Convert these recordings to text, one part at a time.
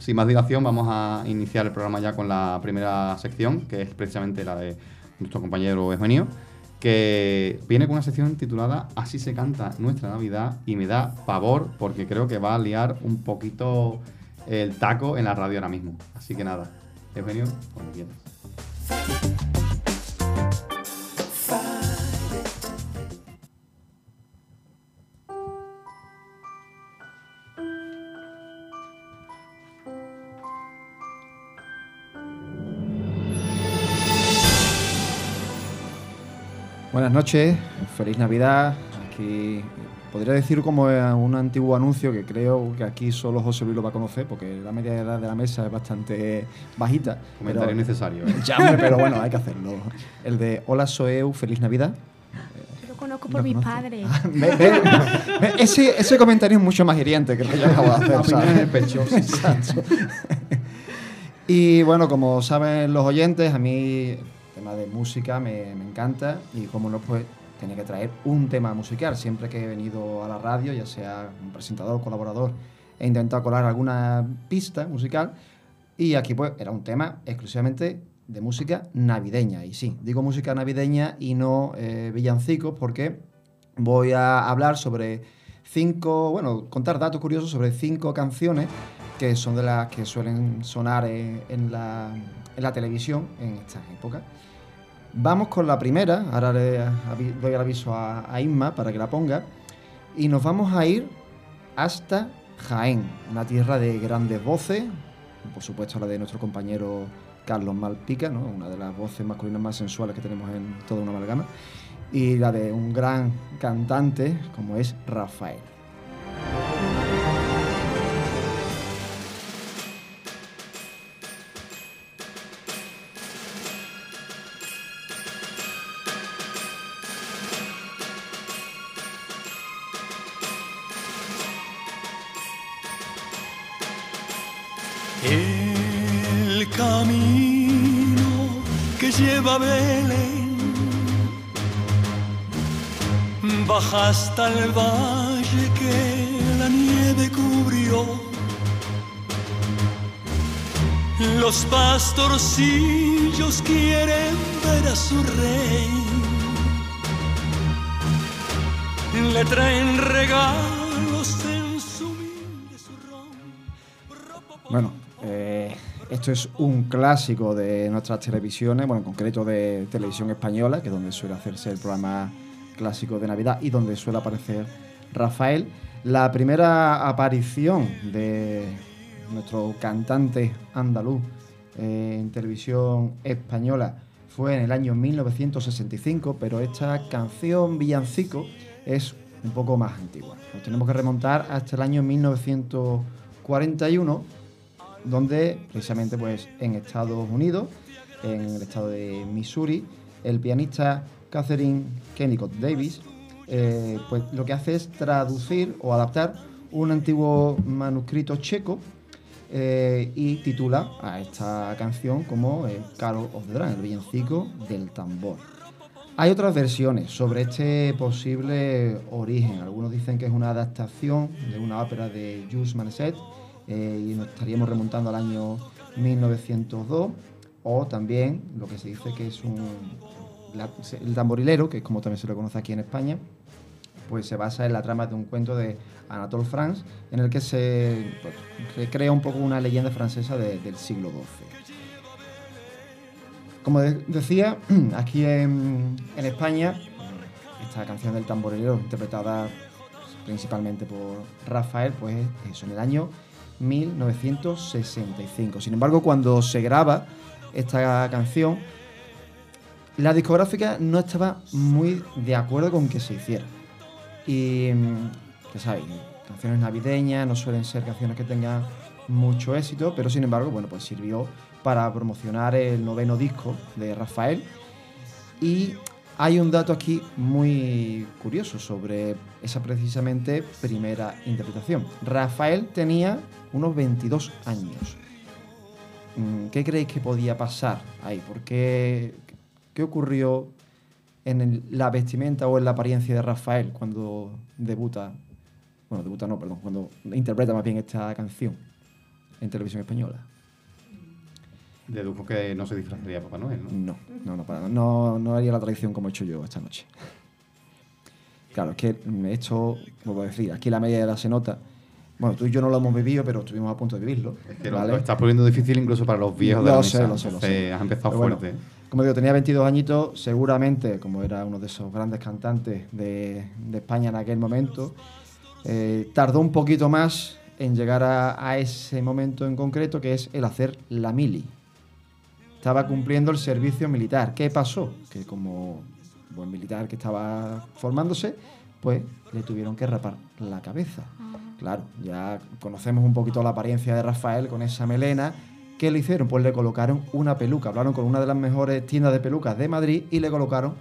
sin más dilación, vamos a iniciar el programa ya con la primera sección, que es precisamente la de nuestro compañero Eugenio, que viene con una sección titulada Así se canta nuestra Navidad y me da pavor porque creo que va a liar un poquito el taco en la radio ahora mismo. Así que nada, Eugenio, cuando quieras. Buenas noches, feliz Navidad. Aquí podría decir como un antiguo anuncio que creo que aquí solo José Luis lo va a conocer porque la media edad de la mesa es bastante bajita. Comentario necesario. ¿eh? Ya, pero bueno, hay que hacerlo. El de Hola Soeu, feliz Navidad. Lo conozco por mis padres. Ah, ese, ese comentario es mucho más hiriente que el que yo acabo de hacer. ¿sabes? en el pecho. Exacto. Y bueno, como saben los oyentes, a mí tema de música me, me encanta y como no, pues tenía que traer un tema musical. Siempre que he venido a la radio, ya sea un presentador, colaborador, he intentado colar alguna pista musical y aquí pues era un tema exclusivamente de música navideña. Y sí, digo música navideña y no eh, villancicos porque voy a hablar sobre cinco, bueno, contar datos curiosos sobre cinco canciones que son de las que suelen sonar en, en la, en la televisión en estas épocas. Vamos con la primera, ahora le doy el aviso a, a Isma para que la ponga, y nos vamos a ir hasta Jaén, una tierra de grandes voces, por supuesto la de nuestro compañero Carlos Malpica, ¿no? una de las voces masculinas más sensuales que tenemos en toda una amalgama, y la de un gran cantante como es Rafael. El camino que lleva a Belén baja hasta el valle que la nieve cubrió. Los pastorcillos quieren ver a su rey. Le traen regalos esto es un clásico de nuestras televisiones, bueno, en concreto de televisión española, que es donde suele hacerse el programa clásico de Navidad y donde suele aparecer Rafael. La primera aparición de nuestro cantante andaluz eh, en televisión española fue en el año 1965, pero esta canción Villancico es un poco más antigua. Nos tenemos que remontar hasta el año 1941 donde precisamente pues en Estados Unidos, en el estado de Missouri, el pianista Catherine Kennicott Davis, eh, pues lo que hace es traducir o adaptar un antiguo manuscrito checo eh, y titula a esta canción como eh, Carol of the Drum, el villancico del tambor. Hay otras versiones sobre este posible origen. Algunos dicen que es una adaptación de una ópera de Jules Manesset eh, y nos estaríamos remontando al año 1902. O también lo que se dice que es un. el tamborilero, que es como también se lo conoce aquí en España, pues se basa en la trama de un cuento de Anatole France, en el que se pues, recrea un poco una leyenda francesa de- del siglo XII. Como de- decía, aquí en, en España, esta canción del tamborilero, interpretada principalmente por Rafael, pues eso, en el año 1965. Sin embargo, cuando se graba esta canción, la discográfica no estaba muy de acuerdo con que se hiciera. Y, mm, ya sabéis, canciones navideñas no suelen ser canciones que tengan mucho éxito, pero sin embargo, bueno, pues sirvió para promocionar el noveno disco de Rafael. Y hay un dato aquí muy curioso sobre esa precisamente primera interpretación. Rafael tenía unos 22 años. Mm, ¿Qué creéis que podía pasar ahí? ¿Por qué, qué ocurrió en la vestimenta o en la apariencia de Rafael cuando debuta? Bueno, debuta no, perdón, cuando interpreta más bien esta canción. en televisión española. Deduzco que no se disfrazaría Papá Noel, ¿no? No, no, no, para no, no haría la tradición como he hecho yo esta noche. Claro, es que esto, como puedo decir, aquí la media de edad se nota. Bueno, tú y yo no lo hemos vivido, pero estuvimos a punto de vivirlo. Es que lo- ¿vale? lo estás poniendo difícil incluso para los viejos de Lo la sé, mesa. lo sé, lo sé. Has empezado bueno, fuerte. como digo, tenía 22 añitos, seguramente, como era uno de esos grandes cantantes de, de España en aquel momento, eh, tardó un poquito más en llegar a, a ese momento en concreto, que es el hacer la mili. Estaba cumpliendo el servicio militar. ¿Qué pasó? Que como buen militar que estaba formándose, pues le tuvieron que rapar la cabeza. Claro, ya conocemos un poquito la apariencia de Rafael con esa melena. ¿Qué le hicieron? Pues le colocaron una peluca. Hablaron con una de las mejores tiendas de pelucas de Madrid y le colocaron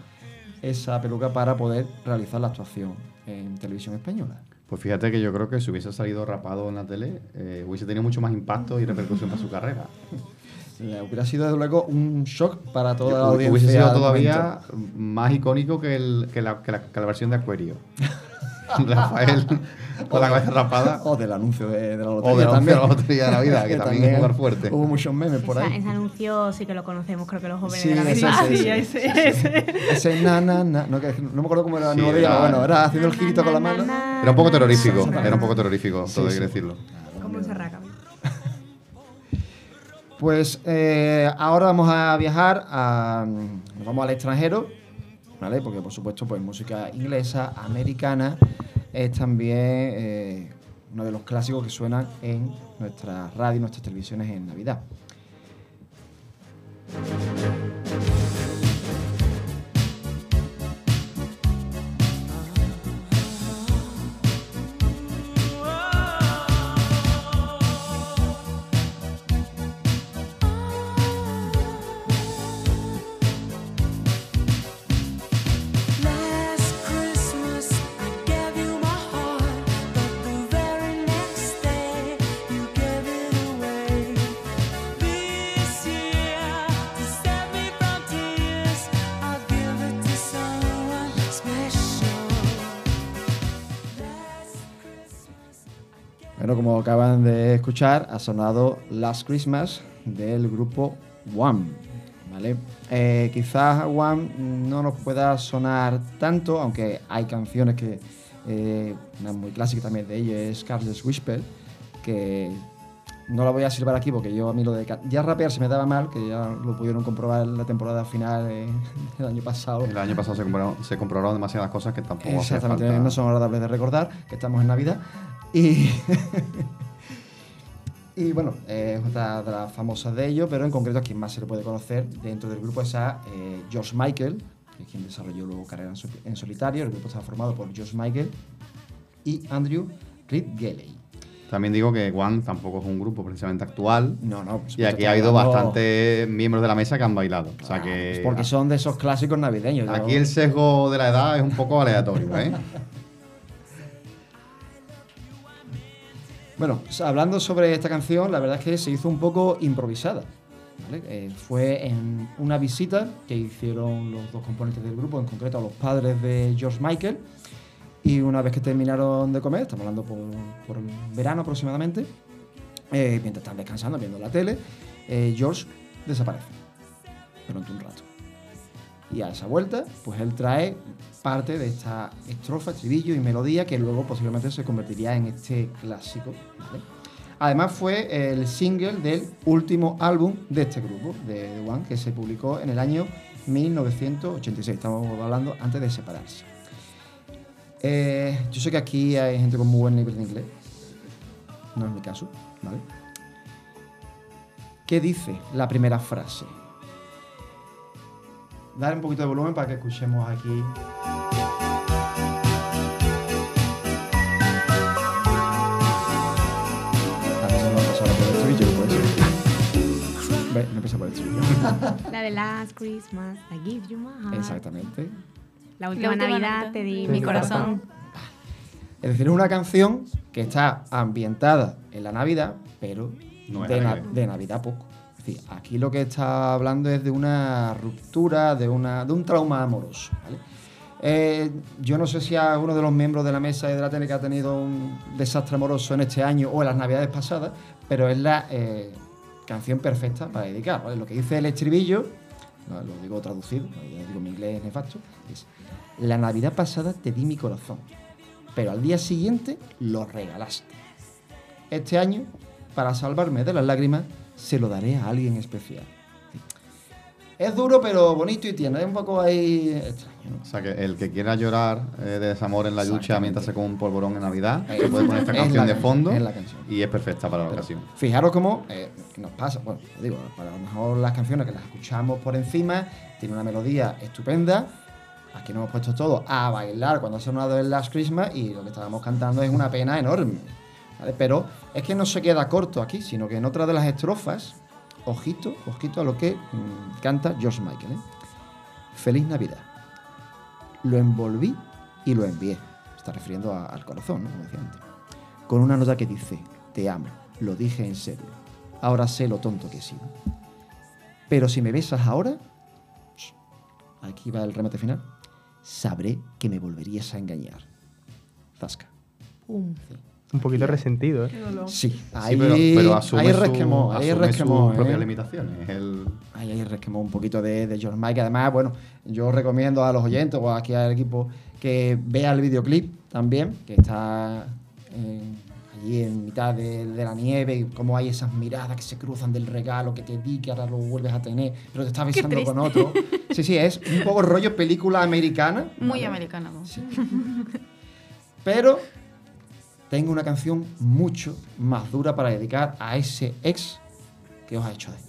esa peluca para poder realizar la actuación en televisión española. Pues fíjate que yo creo que si hubiese salido rapado en la tele, eh, hubiese tenido mucho más impacto y repercusión para su carrera. Eh, hubiera sido desde luego un shock para toda la audiencia. hubiese sido todavía momento. más icónico que, el- que la, que la- que la versión de Acuario. Rafael con la cabeza rapada. O del anuncio de, de la lotería. O del anuncio de la lotería de la vida, que también es jugar fuerte. Hubo muchos memes por Esa- ahí. ese anuncio sí que lo conocemos, creo que los jóvenes Sí, de la ese, misma. ese, Sí, ese. ese, ese. Ese na, na, na. No, que- no me acuerdo cómo era el Sí, melodía, era- pero bueno, era haciendo el girito con la mano. na, Era un poco terrorífico, na, na. era un poco terrorífico, Sí, todo hay sí. que decirlo. Como un serraca. Pues eh, ahora vamos a viajar a, nos vamos al extranjero, ¿vale? Porque por supuesto, pues música inglesa, americana, es también eh, uno de los clásicos que suenan en nuestra radio y nuestras televisiones en Navidad. Bueno, como acaban de escuchar, ha sonado Last Christmas del grupo One. ¿vale? Eh, quizás One no nos pueda sonar tanto, aunque hay canciones que. eh, una muy clásica también de ellos es Carlos Whisper, que no la voy a silbar aquí porque yo a mí lo de. Ya rapear se me daba mal, que ya lo pudieron comprobar en la temporada final eh, del año pasado. El año pasado se comprobaron, se comprobaron demasiadas cosas que tampoco Exactamente, falta. no son agradables de recordar, que estamos en Navidad. Y, y bueno, es otra de las famosas de ellos, pero en concreto a quien más se le puede conocer dentro del grupo es a eh, George Michael, que es quien desarrolló luego carrera en, sol- en solitario. El grupo está formado por George Michael y Andrew Reed. También digo que One tampoco es un grupo precisamente actual. No, no, Y aquí ha habido bastantes miembros de la mesa que han bailado. O sea Ah, que. pues porque son de esos clásicos navideños. yo- Aquí el sesgo de la edad es un poco aleatorio, ¿eh? Bueno, hablando sobre esta canción, la verdad es que se hizo un poco improvisada. Eh, fue en una visita que hicieron los dos componentes del grupo, en concreto los padres de George Michael. Y una vez que terminaron de comer, estamos hablando por, por el verano aproximadamente, eh, mientras están descansando, viendo la tele, eh, George desaparece durante un rato. Y a esa vuelta, pues él trae parte de esta estrofa, estribillo y melodía que luego posiblemente se convertiría en este clásico. Además fue el single del último álbum de este grupo, de The One, que se publicó en el año 1986. Estamos hablando antes de separarse. Eh, yo sé que aquí hay gente con muy buen nivel de inglés. No es mi caso, ¿vale? ¿Qué dice la primera frase? Dar un poquito de volumen para que escuchemos aquí. No empieza por el estribillo. La de Last Christmas, I give you my heart. Exactamente. La última, última Navidad te di mi corazón. Es decir, es una canción que está ambientada en la Navidad, pero No es de, na- alegre. de Navidad poco. Es aquí lo que está hablando es de una ruptura, de, una, de un trauma amoroso. Eh, yo no sé si alguno de los miembros de la mesa de la que ha tenido un desastre amoroso en este año o en las Navidades pasadas, pero es la eh, canción perfecta para dedicar. Lo que dice el estribillo, lo digo traducido, ya digo mi inglés nefasto, es La Navidad pasada te di mi corazón, pero al día siguiente lo regalaste. Este año, para salvarme de las lágrimas, se lo daré a alguien especial. Es duro, pero bonito y tiene. Es un poco ahí extraño. ¿no? O sea, que el que quiera llorar eh, de desamor en la ducha mientras se come un polvorón en Navidad, se puede poner esta es canción de fondo es la canción. y es perfecta para la Pero ocasión. Fijaros cómo eh, nos pasa, bueno, digo, para lo mejor las canciones que las escuchamos por encima, tiene una melodía estupenda. Aquí nos hemos puesto todos a bailar cuando ha sonado el Last Christmas y lo que estábamos cantando es una pena enorme. ¿Vale? Pero es que no se queda corto aquí, sino que en otra de las estrofas, ojito, ojito a lo que mm, canta George Michael. ¿eh? Feliz Navidad. Lo envolví y lo envié. Está refiriendo a- al corazón, ¿no? Como decía antes con una nota que dice, te amo, lo dije en serio, ahora sé lo tonto que he sido. Pero si me besas ahora, aquí va el remate final, sabré que me volverías a engañar. Zasca. Pum. Un poquito resentido, ¿eh? Sí, ahí, Sí, pero, pero asume, ahí su- resquemó, ahí asume resquemó, sus ¿eh? propias limitaciones. El, Ahí, ahí resquemó un poquito de, de George Michael. Además, bueno, yo recomiendo a los oyentes o aquí al equipo que vea el videoclip también, que está eh, allí en mitad de, de la nieve y cómo hay esas miradas que se cruzan del regalo que te di, que ahora lo vuelves a tener, pero te estás besando con otro. Sí, sí, es un poco rollo película americana. Muy ¿vale? americana. ¿no? Sí. Pero tengo una canción mucho más dura para dedicar a ese ex que os ha hecho daño.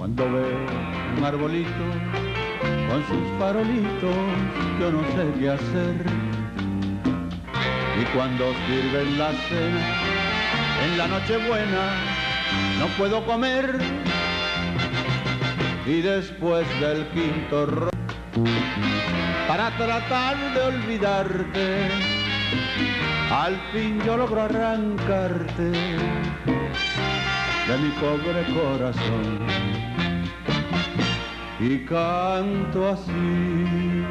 cuando veo un arbolito con sus farolitos, yo no sé qué hacer. Y cuando sirven la cena en la noche buena, no puedo comer. Y después del quinto ro para tratar de olvidarte, al fin yo logro arrancarte de mi pobre corazón y canto así.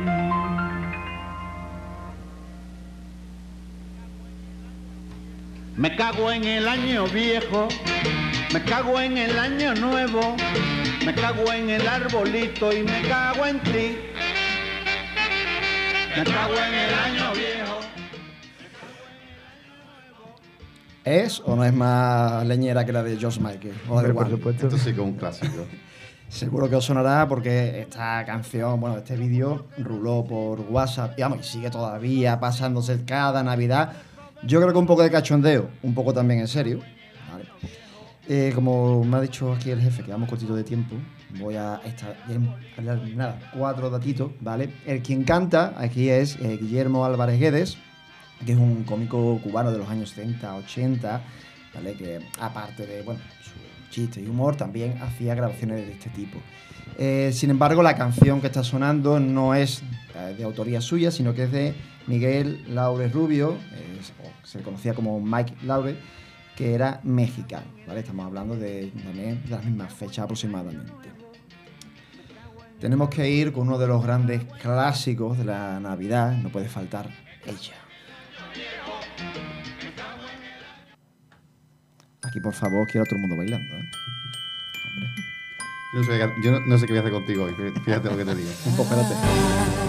Me cago en el año viejo, me cago en el año nuevo, me cago en el arbolito y me cago en ti. Me cago en el año viejo. ¿Es o no es más leñera que la de George Michael? O de Hombre, por supuesto. esto sí que es un clásico. Seguro que os sonará porque esta canción, bueno, este vídeo ruló por WhatsApp, y vamos, y sigue todavía pasándose cada Navidad. Yo creo que un poco de cachondeo, un poco también en serio. ¿vale? Eh, como me ha dicho aquí el jefe, que vamos cortito de tiempo, voy a estar nada, cuatro datitos, ¿vale? El quien canta aquí es eh, Guillermo Álvarez Guedes, que es un cómico cubano de los años 70, 80, ¿vale? Que aparte de, bueno, su chiste y humor, también hacía grabaciones de este tipo. Eh, sin embargo, la canción que está sonando no es eh, de autoría suya, sino que es de Miguel Laure Rubio, se le conocía como Mike Laure, que era mexicano, ¿vale? Estamos hablando también de las mismas fechas aproximadamente. Tenemos que ir con uno de los grandes clásicos de la Navidad, no puede faltar ella. Aquí, por favor, quiero a todo el mundo bailando, ¿eh? Yo no, sé, qué- yo no- no sé qué voy a hacer contigo hoy, fíjate lo que te digo. Pues espérate.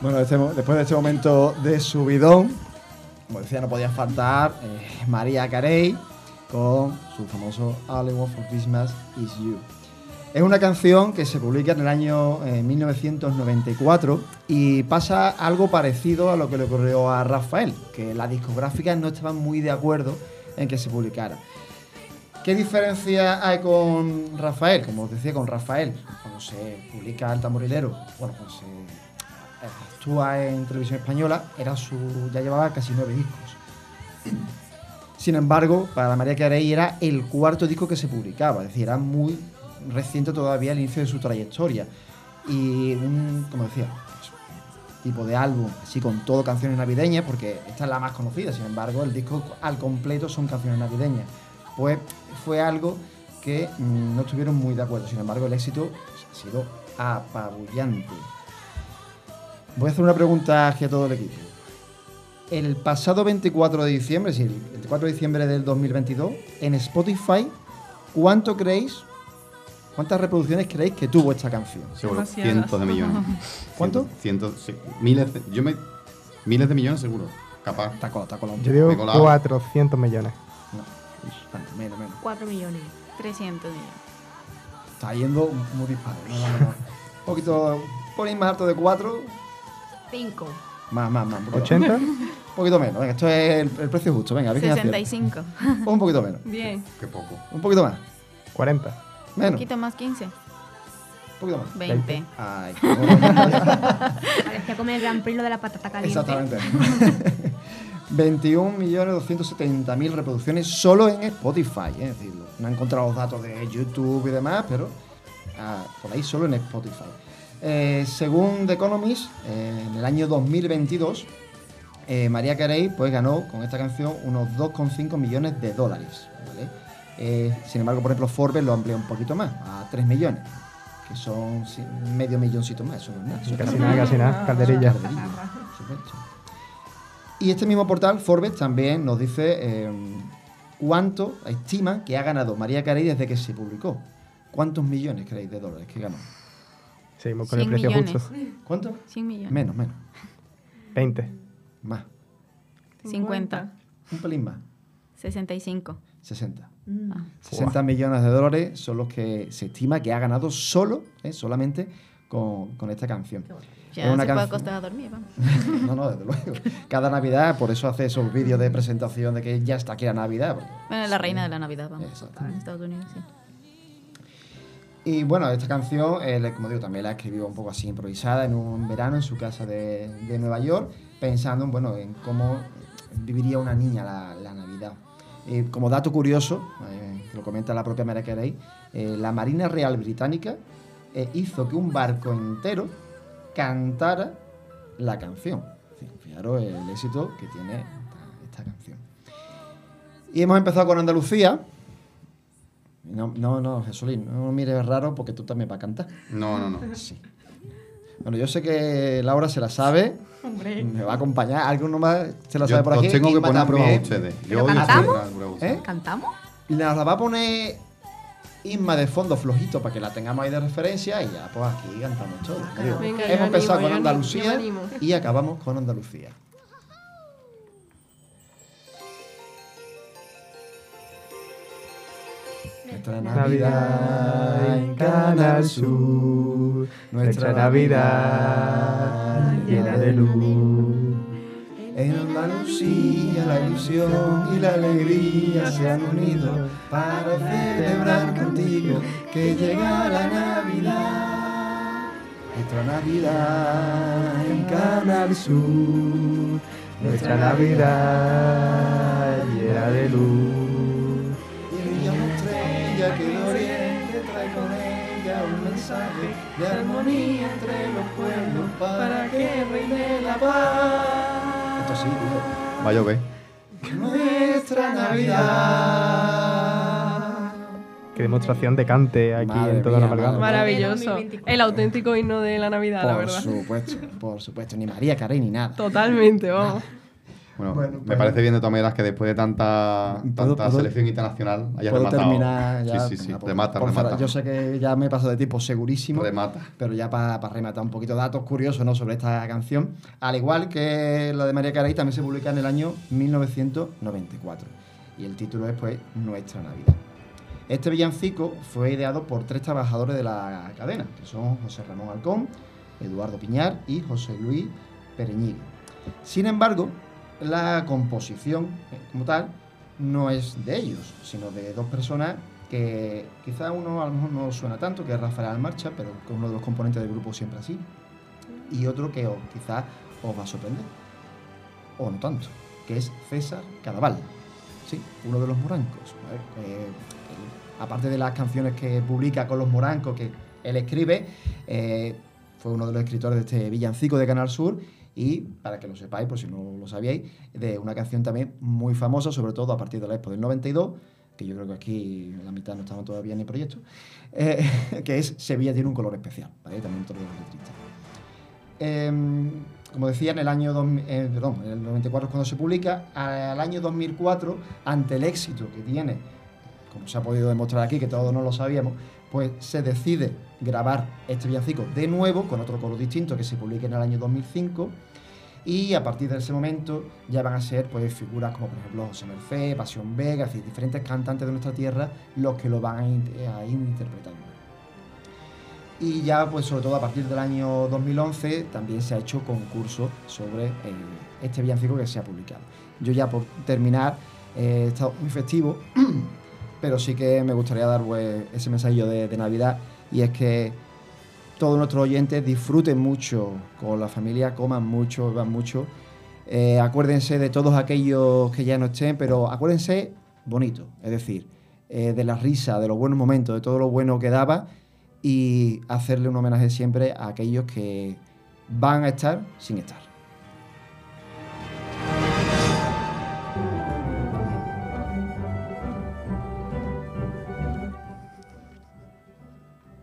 Bueno, este después de este momento de subidón, como decía, no podía faltar eh, María Carey con su famoso All I Want for Christmas Is You. Es una canción que se publica en el año eh, 1994 y pasa algo parecido a lo que le ocurrió a Rafael, que las discográficas no estaban muy de acuerdo en que se publicara. ¿Qué diferencia hay con Rafael? Como os decía, con Rafael, cuando se publica El Tamborilero, bueno, pues eh, actúa en televisión española, era su, ya llevaba casi nueve discos. Sin embargo, para María Carey era el cuarto disco que se publicaba, es decir, era muy reciente todavía el inicio de su trayectoria. Y un, como decía, tipo de álbum, así con todo canciones navideñas, porque esta es la más conocida, sin embargo, el disco al completo son canciones navideñas. Pues fue algo que mm, no estuvieron muy de acuerdo, sin embargo, el éxito ha sido apabullante. Voy a hacer una pregunta aquí a todo el equipo. El pasado 24 de diciembre, es decir, el 24 de diciembre del 2022, en Spotify, ¿cuánto creéis, cuántas reproducciones creéis que tuvo esta canción? Seguro, Demasiadas. cientos de millones. ¿Cuánto? Cientos, sí, miles de, yo me, miles de millones seguro, capaz. Está colado, está colado. Yo digo Me he colado. 400 millones. No, tanto, menos, menos. 4 millones. 300 millones. Está yendo muy disparo. No, no, no. Un poquito, ponéis más alto de 4, 5. más, más, más. Un poquito, ¿80? un poquito menos. Venga, esto es el, el precio justo. Venga, a ver quién acierta. 65. Un poquito menos. Bien. Qué poco. Un poquito más. 40. Un Menos. poquito más 15. Un poquito más. 20. Ay, Parecía comer el Gran Prix lo de la patata caliente. Exactamente. 21.270.000 reproducciones solo en Spotify. ¿eh? Es decir, no he encontrado los datos de YouTube y demás, pero ah, por ahí solo en Spotify. Eh, según The Economist, eh, en el año 2022, eh, María Carey pues, ganó con esta canción unos 2,5 millones de dólares. ¿vale? Eh, sin embargo, por ejemplo, Forbes lo amplía un poquito más, a 3 millones, que son medio milloncito más. Eso no es nada, eso Casi nada. casi nada. Calderilla. Calderilla. Y este mismo portal, Forbes, también nos dice cuánto estima que ha ganado María Carey desde que se publicó. ¿Cuántos millones creéis de dólares que ganó? Seguimos con el 100 precio millones. justo. ¿Cuánto? 100 millones. Menos, menos. 20. Más. 50. Un pelín más. 65. 60. Ah. 60 millones de dólares son los que se estima que ha ganado solo, eh, solamente con, con esta canción. Ya Es una se puede canción- acostar a dormir, vamos. no, no, desde luego. Cada Navidad, por eso hace esos vídeos de presentación de que ya está aquí la Navidad. porque- Bueno, la reina de la Navidad, vamos. Exacto. En Estados Unidos, sí. Y bueno, esta canción, eh, como digo, también la escribió un poco así improvisada en un verano en su casa de, Nueva York, pensando en, bueno, en cómo viviría una niña la, Navidad. Eh, como dato curioso, eh, lo comenta la propia Mariah Carey, la Marina Real Británica hizo que un barco entero cantara la canción. Fijaros el éxito que tiene esta canción. Y hemos empezado con Andalucía. No, no, no, Jesulín, no me mires raro porque tú también vas a cantar. No, no, no. Sí. Bueno, yo sé que Laura se la sabe. Me va a acompañar. ¿Alguno más se la Yo sabe por aquí? os tengo que poner a prueba a ustedes. ¿Pero Yo hoy os cantamos? ¿Eh? ¿Cantamos? Nos la va a poner Inma de fondo flojito para que la tengamos ahí de referencia y ya, pues aquí cantamos todo. Venga, hemos empezado animo, con Andalucía animo. y acabamos con Andalucía. Nuestra Navidad en Canal Sur. Nuestra Navidad llena de luz. En Andalucía la ilusión y la alegría se han unido para celebrar contigo que llega la Navidad. Nuestra Navidad en Canal Sur. Nuestra Navidad llena de luz. Que de oriente trae con ella un mensaje de armonía entre los pueblos para que reine la paz. Esto sí, digo. Va a llover. Nuestra Navidad. Qué demostración de cante aquí Madre en toda la amalgama. Maravilloso. 2024. El auténtico himno de la Navidad, la Por verdad. supuesto, por supuesto. Ni María Carey ni nada. Totalmente, vamos. Bueno, Bueno, me pues- parece bien de todas maneras que después de tanta, ¿Puedo- tanta puedo- selección internacional haya Puedo rematado. terminar ya. Sí, sí, sí, remata, por remata. Yo sé que ya me he pasado de tiempo segurísimo. Remata. Pero ya para rematar un poquito datos curiosos ¿no? sobre esta canción. Al igual que la de María Carey, también se publica en el año 1994. Y el título es pues Nuestra Navidad. Este villancico fue ideado por tres trabajadores de la cadena, que son José Ramón Alcón, Eduardo Piñar y José Luis Pereñigue. Sin embargo, la composición eh, como tal no es de ellos, sino de dos personas que quizá uno a lo mejor no suena tanto, que es Rafael Almarcha, pero que es uno de los componentes del grupo siempre así, y otro que quizá os va a sorprender, o no tanto, que es César Cadaval, sí, uno de los morancos. Eh, aparte de las canciones que publica con los morancos que él escribe, eh, fue uno de los escritores de este villancico de Canal Sur y, para que lo sepáis, por si no lo sabíais, de una canción también muy famosa, sobre todo a partir de la Expo del 92, que yo creo que aquí la mitad no estamos todavía en el proyecto, eh, que es Sevilla tiene un color especial, ¿vale? también otro de los letristas. Em, como decía, en el año eh, perdón, en el 94 es cuando se publica, al año 2004, ante el éxito que tiene, como se ha podido demostrar aquí, que todos no lo sabíamos, pues se decide grabar este villancico de nuevo, con otro color distinto, que se publica en el año 2005, y a partir de ese momento ya van a ser pues, figuras como por ejemplo José Merced, Pasión Vega, es decir, diferentes cantantes de nuestra tierra los que lo van a ir interpretando. Y ya, pues sobre todo a partir del año 2011, también se ha hecho concurso sobre eh, este villancico que se ha publicado. Yo ya por terminar, eh, he estado muy festivo, pero sí que me gustaría dar pues, ese mensajillo de, de Navidad y es que todos nuestros oyentes disfruten mucho con la familia, coman mucho, beban mucho. Eh, acuérdense de todos aquellos que ya no estén, pero acuérdense bonito, es decir, eh, de la risa, de los buenos momentos, de todo lo bueno que daba y hacerle un homenaje siempre a aquellos que van a estar sin estar.